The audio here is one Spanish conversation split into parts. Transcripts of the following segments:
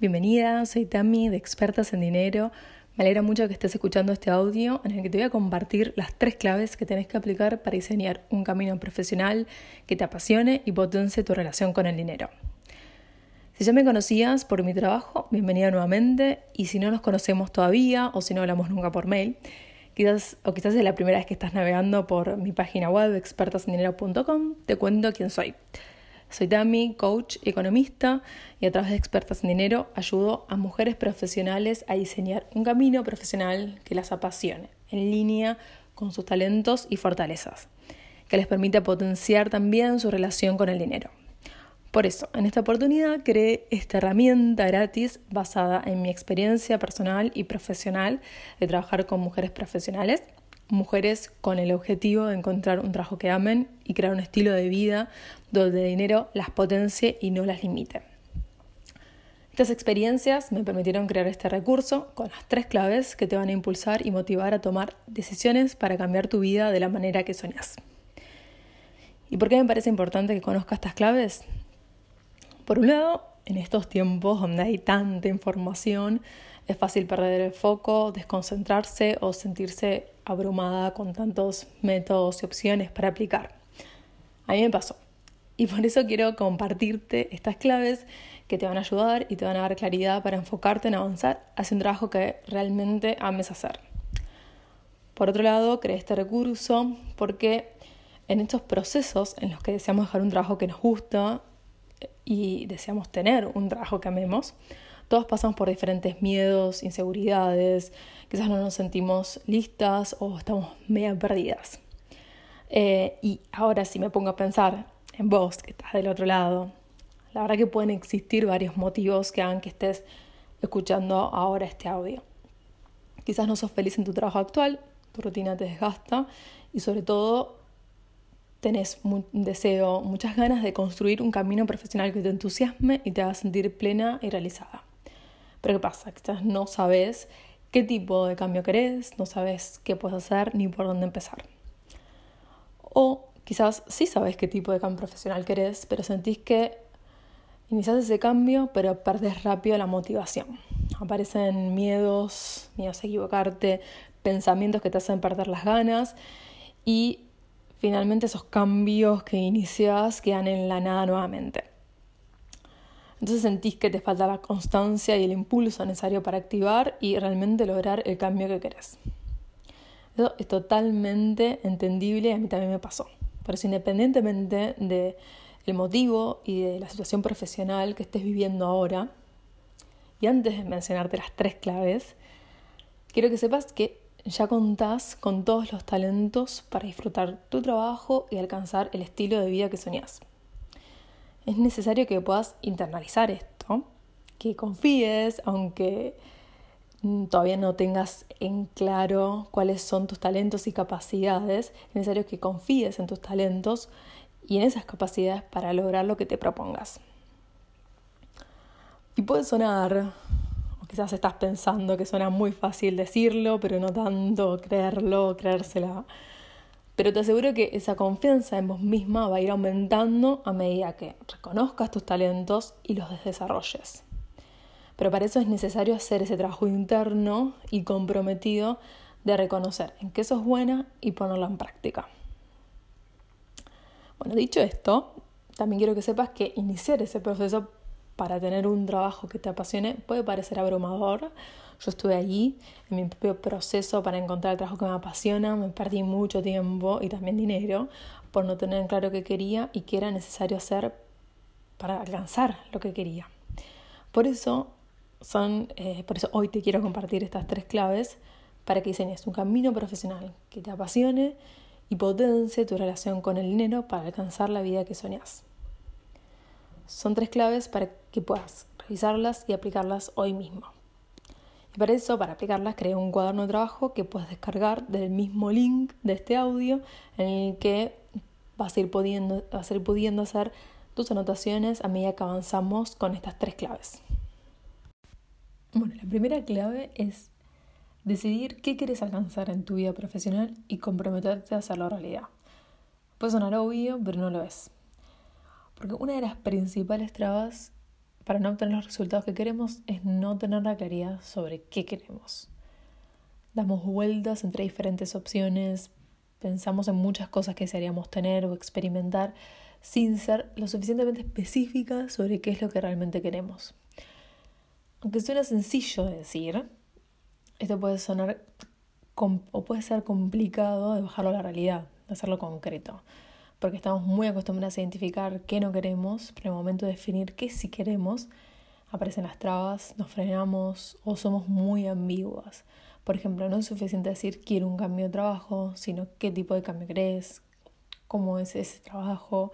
Bienvenida, soy Tami de Expertas en Dinero. Me alegra mucho que estés escuchando este audio en el que te voy a compartir las tres claves que tenés que aplicar para diseñar un camino profesional que te apasione y potencie tu relación con el dinero. Si ya me conocías por mi trabajo, bienvenida nuevamente. Y si no nos conocemos todavía o si no hablamos nunca por mail, quizás o quizás es la primera vez que estás navegando por mi página web expertasendinero.com, te cuento quién soy. Soy Tami, coach, economista y a través de Expertas en Dinero ayudo a mujeres profesionales a diseñar un camino profesional que las apasione, en línea con sus talentos y fortalezas, que les permita potenciar también su relación con el dinero. Por eso, en esta oportunidad creé esta herramienta gratis basada en mi experiencia personal y profesional de trabajar con mujeres profesionales mujeres con el objetivo de encontrar un trabajo que amen y crear un estilo de vida donde el dinero las potencie y no las limite. Estas experiencias me permitieron crear este recurso con las tres claves que te van a impulsar y motivar a tomar decisiones para cambiar tu vida de la manera que soñas. ¿Y por qué me parece importante que conozcas estas claves? Por un lado, en estos tiempos donde hay tanta información, es fácil perder el foco, desconcentrarse o sentirse abrumada con tantos métodos y opciones para aplicar. A mí me pasó. Y por eso quiero compartirte estas claves que te van a ayudar y te van a dar claridad para enfocarte en avanzar hacia un trabajo que realmente ames hacer. Por otro lado, creé este recurso porque en estos procesos en los que deseamos dejar un trabajo que nos gusta y deseamos tener un trabajo que amemos, todos pasamos por diferentes miedos, inseguridades, quizás no nos sentimos listas o estamos medio perdidas. Eh, y ahora si me pongo a pensar en vos, que estás del otro lado, la verdad que pueden existir varios motivos que hagan que estés escuchando ahora este audio. Quizás no sos feliz en tu trabajo actual, tu rutina te desgasta y sobre todo tenés un deseo, muchas ganas de construir un camino profesional que te entusiasme y te haga sentir plena y realizada. Pero ¿qué pasa? Quizás no sabes qué tipo de cambio querés, no sabes qué puedes hacer ni por dónde empezar. O quizás sí sabes qué tipo de cambio profesional querés, pero sentís que inicias ese cambio, pero perdés rápido la motivación. Aparecen miedos, miedos a equivocarte, pensamientos que te hacen perder las ganas y finalmente esos cambios que inicias quedan en la nada nuevamente. Entonces sentís que te falta la constancia y el impulso necesario para activar y realmente lograr el cambio que querés. Eso es totalmente entendible y a mí también me pasó. Por eso independientemente del motivo y de la situación profesional que estés viviendo ahora, y antes de mencionarte las tres claves, quiero que sepas que ya contás con todos los talentos para disfrutar tu trabajo y alcanzar el estilo de vida que soñás es necesario que puedas internalizar esto, que confíes, aunque todavía no tengas en claro cuáles son tus talentos y capacidades, es necesario que confíes en tus talentos y en esas capacidades para lograr lo que te propongas. Y puede sonar, o quizás estás pensando que suena muy fácil decirlo, pero no tanto creerlo, creérsela pero te aseguro que esa confianza en vos misma va a ir aumentando a medida que reconozcas tus talentos y los desarrolles. Pero para eso es necesario hacer ese trabajo interno y comprometido de reconocer en qué sos buena y ponerlo en práctica. Bueno, dicho esto, también quiero que sepas que iniciar ese proceso para tener un trabajo que te apasione puede parecer abrumador yo estuve allí en mi propio proceso para encontrar el trabajo que me apasiona, me perdí mucho tiempo y también dinero por no tener claro qué quería y qué era necesario hacer para alcanzar lo que quería. Por eso son, eh, por eso hoy te quiero compartir estas tres claves para que diseñes un camino profesional que te apasione y potencie tu relación con el dinero para alcanzar la vida que soñas. Son tres claves para que puedas revisarlas y aplicarlas hoy mismo. Y para eso, para aplicarlas, creé un cuaderno de trabajo que puedes descargar del mismo link de este audio en el que vas a ir pudiendo, vas a ir pudiendo hacer tus anotaciones a medida que avanzamos con estas tres claves. Bueno, la primera clave es decidir qué quieres alcanzar en tu vida profesional y comprometerte a hacerlo realidad. Puede sonar obvio, pero no lo es. Porque una de las principales trabas para no obtener los resultados que queremos es no tener la claridad sobre qué queremos. Damos vueltas entre diferentes opciones, pensamos en muchas cosas que desearíamos tener o experimentar sin ser lo suficientemente específicas sobre qué es lo que realmente queremos. Aunque suena sencillo de decir, esto puede sonar o puede ser complicado de bajarlo a la realidad, de hacerlo concreto, porque estamos muy acostumbrados a identificar qué no queremos, pero en el momento de definir qué sí queremos, aparecen las trabas, nos frenamos o somos muy ambiguas. Por ejemplo, no es suficiente decir quiero un cambio de trabajo, sino qué tipo de cambio querés, cómo es ese trabajo,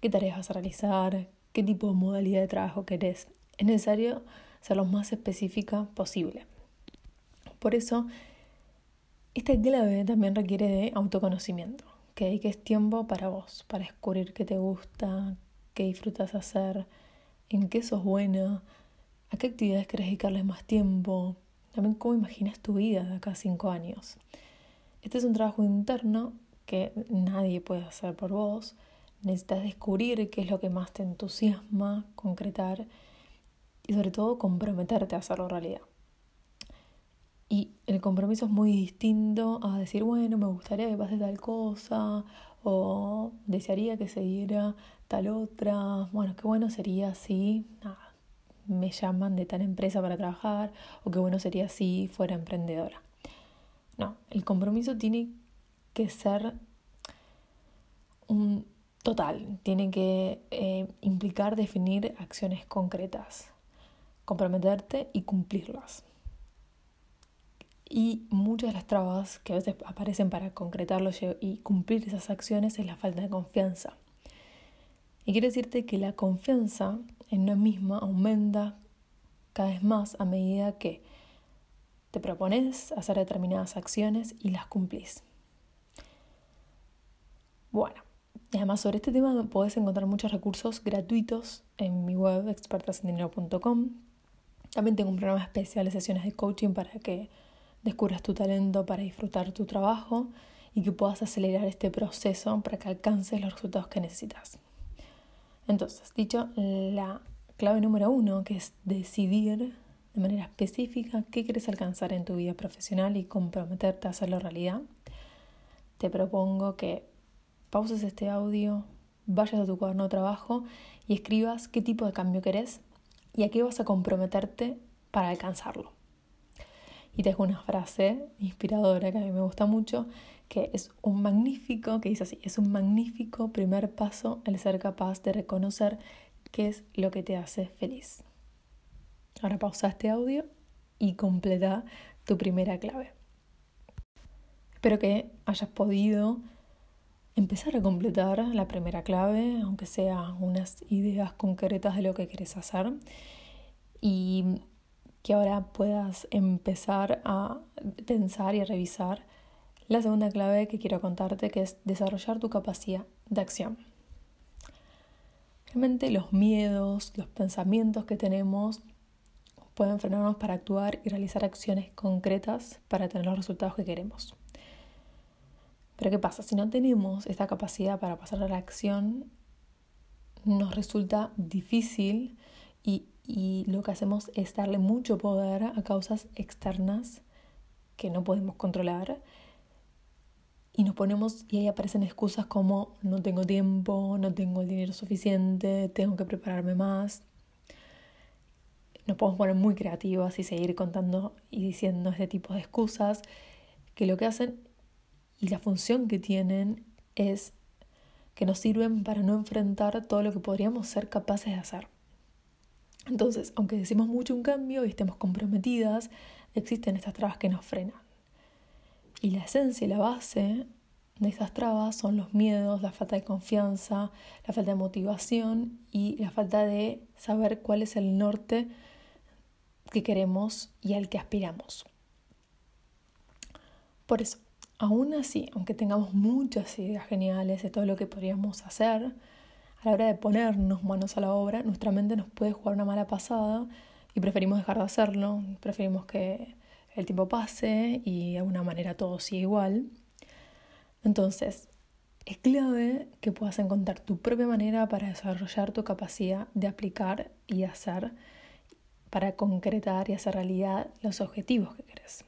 qué tareas vas a realizar, qué tipo de modalidad de trabajo querés. Es necesario ser lo más específica posible. Por eso esta clave también requiere de autoconocimiento, que es tiempo para vos, para descubrir qué te gusta, qué disfrutas hacer, en qué sos buena, a qué actividades querés dedicarles más tiempo, también cómo imaginas tu vida de acá a cinco años. Este es un trabajo interno que nadie puede hacer por vos. Necesitas descubrir qué es lo que más te entusiasma, concretar y sobre todo comprometerte a hacerlo realidad. Y el compromiso es muy distinto a decir, bueno, me gustaría que pase tal cosa, o desearía que se diera tal otra, bueno, qué bueno sería si me llaman de tal empresa para trabajar, o qué bueno sería si fuera emprendedora. No, el compromiso tiene que ser un total, tiene que eh, implicar definir acciones concretas, comprometerte y cumplirlas. Y muchas de las trabas que a veces aparecen para concretarlo y cumplir esas acciones es la falta de confianza. Y quiero decirte que la confianza en una misma aumenta cada vez más a medida que te propones hacer determinadas acciones y las cumplís. Bueno, y además sobre este tema podés encontrar muchos recursos gratuitos en mi web expertasendinero.com. También tengo un programa especial de sesiones de coaching para que descubras tu talento para disfrutar tu trabajo y que puedas acelerar este proceso para que alcances los resultados que necesitas. Entonces, dicho la clave número uno, que es decidir de manera específica qué quieres alcanzar en tu vida profesional y comprometerte a hacerlo realidad, te propongo que pauses este audio, vayas a tu cuaderno de trabajo y escribas qué tipo de cambio querés y a qué vas a comprometerte para alcanzarlo. Y te dejo una frase inspiradora que a mí me gusta mucho, que es un magnífico, que dice así, es un magnífico primer paso el ser capaz de reconocer qué es lo que te hace feliz. Ahora pausa este audio y completa tu primera clave. Espero que hayas podido empezar a completar la primera clave, aunque sea unas ideas concretas de lo que quieres hacer. Y que ahora puedas empezar a pensar y a revisar la segunda clave que quiero contarte, que es desarrollar tu capacidad de acción. Realmente los miedos, los pensamientos que tenemos pueden frenarnos para actuar y realizar acciones concretas para tener los resultados que queremos. Pero ¿qué pasa? Si no tenemos esta capacidad para pasar a la acción, nos resulta difícil y y lo que hacemos es darle mucho poder a causas externas que no podemos controlar y nos ponemos y ahí aparecen excusas como no tengo tiempo, no tengo el dinero suficiente, tengo que prepararme más. Nos podemos poner muy creativas y seguir contando y diciendo este tipo de excusas que lo que hacen y la función que tienen es que nos sirven para no enfrentar todo lo que podríamos ser capaces de hacer. Entonces, aunque decimos mucho un cambio y estemos comprometidas, existen estas trabas que nos frenan. Y la esencia y la base de estas trabas son los miedos, la falta de confianza, la falta de motivación y la falta de saber cuál es el norte que queremos y al que aspiramos. Por eso, aún así, aunque tengamos muchas ideas geniales de todo lo que podríamos hacer, a la hora de ponernos manos a la obra, nuestra mente nos puede jugar una mala pasada y preferimos dejar de hacerlo, preferimos que el tiempo pase y de alguna manera todo siga igual. Entonces, es clave que puedas encontrar tu propia manera para desarrollar tu capacidad de aplicar y hacer, para concretar y hacer realidad los objetivos que querés.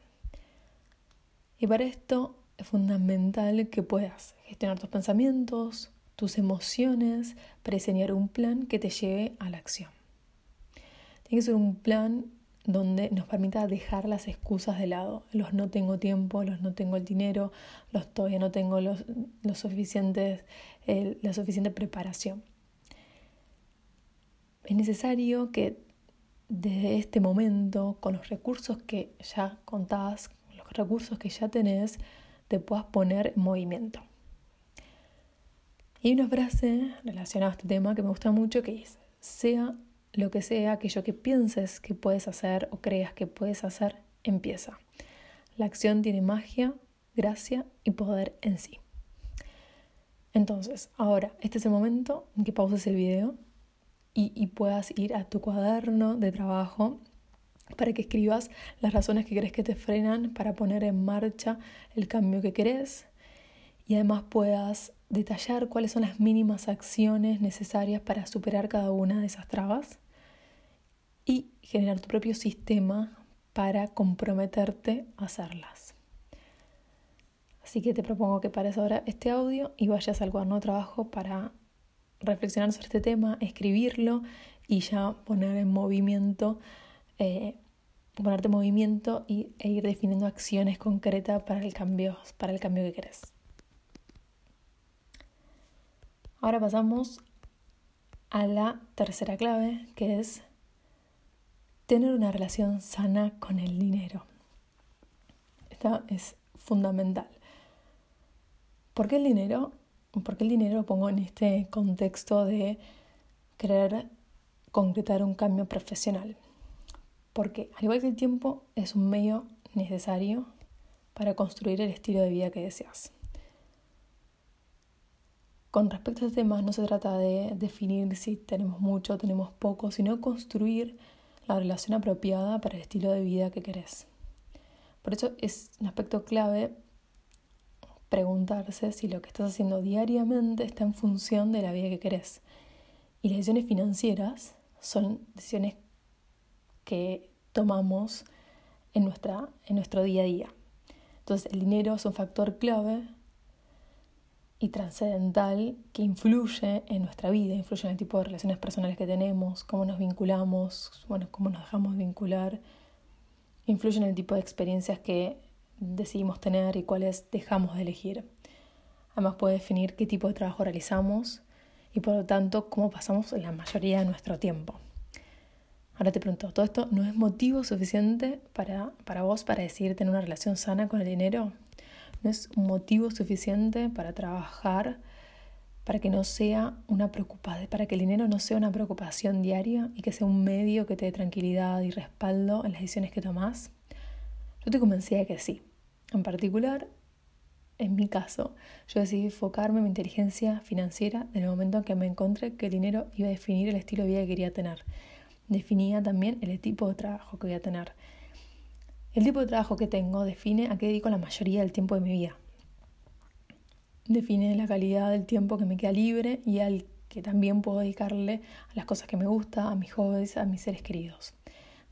Y para esto es fundamental que puedas gestionar tus pensamientos, tus emociones, para diseñar un plan que te lleve a la acción. Tiene que ser un plan donde nos permita dejar las excusas de lado, los no tengo tiempo, los no tengo el dinero, los todavía no tengo los, suficientes, la suficiente preparación. Es necesario que desde este momento, con los recursos que ya contás, los recursos que ya tenés, te puedas poner en movimiento. Y hay una frase relacionada a este tema que me gusta mucho que dice, sea lo que sea, aquello que pienses que puedes hacer o creas que puedes hacer, empieza. La acción tiene magia, gracia y poder en sí. Entonces, ahora, este es el momento en que pauses el video y, y puedas ir a tu cuaderno de trabajo para que escribas las razones que crees que te frenan para poner en marcha el cambio que querés y además puedas detallar cuáles son las mínimas acciones necesarias para superar cada una de esas trabas y generar tu propio sistema para comprometerte a hacerlas. Así que te propongo que pares ahora este audio y vayas al cuaderno de trabajo para reflexionar sobre este tema, escribirlo y ya poner en movimiento, eh, ponerte en movimiento y, e ir definiendo acciones concretas para el cambio, para el cambio que querés. Ahora pasamos a la tercera clave, que es tener una relación sana con el dinero. Esta es fundamental. ¿Por qué el dinero? Porque el dinero lo pongo en este contexto de querer concretar un cambio profesional. Porque al igual que el tiempo es un medio necesario para construir el estilo de vida que deseas. Con respecto a este tema no se trata de definir si tenemos mucho o tenemos poco, sino construir la relación apropiada para el estilo de vida que querés. Por eso es un aspecto clave preguntarse si lo que estás haciendo diariamente está en función de la vida que querés. Y las decisiones financieras son decisiones que tomamos en, nuestra, en nuestro día a día. Entonces el dinero es un factor clave y trascendental que influye en nuestra vida, influye en el tipo de relaciones personales que tenemos, cómo nos vinculamos, bueno, cómo nos dejamos vincular, influye en el tipo de experiencias que decidimos tener y cuáles dejamos de elegir. Además puede definir qué tipo de trabajo realizamos y por lo tanto cómo pasamos la mayoría de nuestro tiempo. Ahora te pregunto, ¿todo esto no es motivo suficiente para, para vos para decidir tener una relación sana con el dinero? Es un motivo suficiente para trabajar, para que no sea una preocupación, para que el dinero no sea una preocupación diaria y que sea un medio que te dé tranquilidad y respaldo en las decisiones que tomas. Yo te convencía de que sí. En particular, en mi caso, yo decidí enfocarme en mi inteligencia financiera en el momento en que me encontré que el dinero iba a definir el estilo de vida que quería tener. Definía también el tipo de trabajo que voy a tener. El tipo de trabajo que tengo define a qué dedico la mayoría del tiempo de mi vida. Define la calidad del tiempo que me queda libre y al que también puedo dedicarle a las cosas que me gustan, a mis hobbies, a mis seres queridos.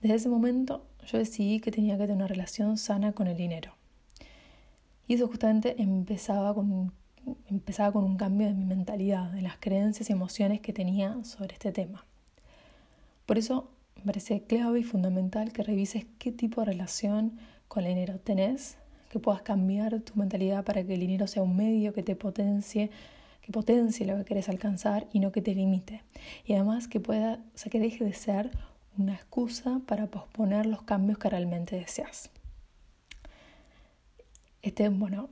Desde ese momento yo decidí que tenía que tener una relación sana con el dinero. Y eso justamente empezaba con, empezaba con un cambio de mi mentalidad, de las creencias y emociones que tenía sobre este tema. Por eso me parece clave y fundamental que revises qué tipo de relación con el dinero tenés, que puedas cambiar tu mentalidad para que el dinero sea un medio que te potencie, que potencie lo que querés alcanzar y no que te limite. Y además que pueda, o sea, que deje de ser una excusa para posponer los cambios que realmente deseas. Este, bueno,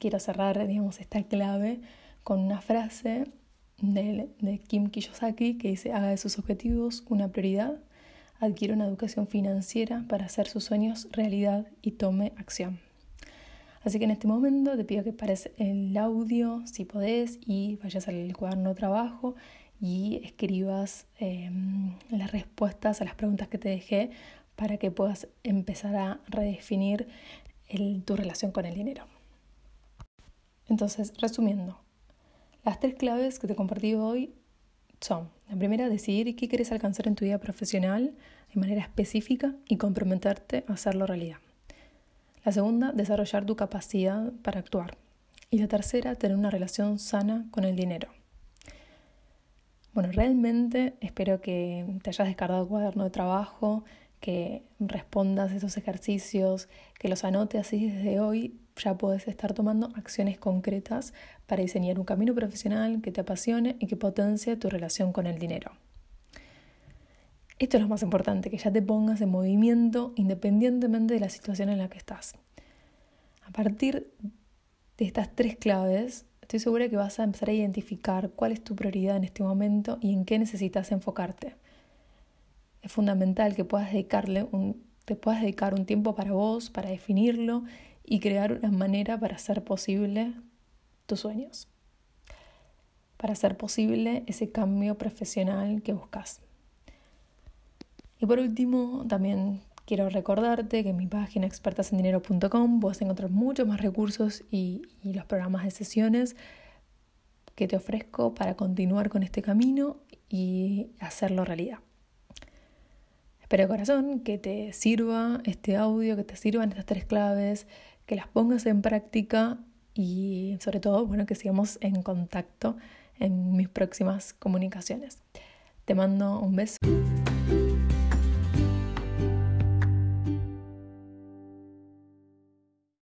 quiero cerrar, digamos, esta clave con una frase de, Kim Kiyosaki que dice, haga de sus objetivos una prioridad, adquiere una educación financiera para hacer sus sueños realidad y tome acción. Así que en este momento te pido que pares el audio si podés y vayas al cuaderno de trabajo y escribas em, las respuestas a las preguntas que te dejé para que puedas empezar a redefinir tu relación con el dinero. Entonces, resumiendo, Las tres claves que te compartí hoy son, la primera, decidir qué quieres alcanzar en tu vida profesional de manera específica y comprometerte a hacerlo realidad. La segunda, desarrollar tu capacidad para actuar. Y la tercera, tener una relación sana con el dinero. Bueno, realmente espero que te hayas descargado el cuaderno de trabajo, que respondas esos ejercicios, que los anotes así desde hoy ya puedes estar tomando acciones concretas para diseñar un camino profesional que te apasione y que potencie tu relación con el dinero. Esto es lo más importante, que ya te pongas en movimiento independientemente de la situación en la que estás. A partir de estas tres claves, estoy segura que vas a empezar a identificar cuál es tu prioridad en este momento y en qué necesitas enfocarte es fundamental que puedas dedicarle un, te puedas dedicar un tiempo para vos, para definirlo y crear una manera para hacer posible tus sueños, para hacer posible ese cambio profesional que buscas. Y por último, también quiero recordarte que en mi página expertasendinero.com puedes encontrar muchos más recursos y, los programas de sesiones que te ofrezco para continuar con este camino y hacerlo realidad. Espero de corazón que te sirva este audio, que te sirvan estas tres claves, que las pongas en práctica y sobre todo, bueno, que sigamos en contacto en mis próximas comunicaciones. Te mando un beso.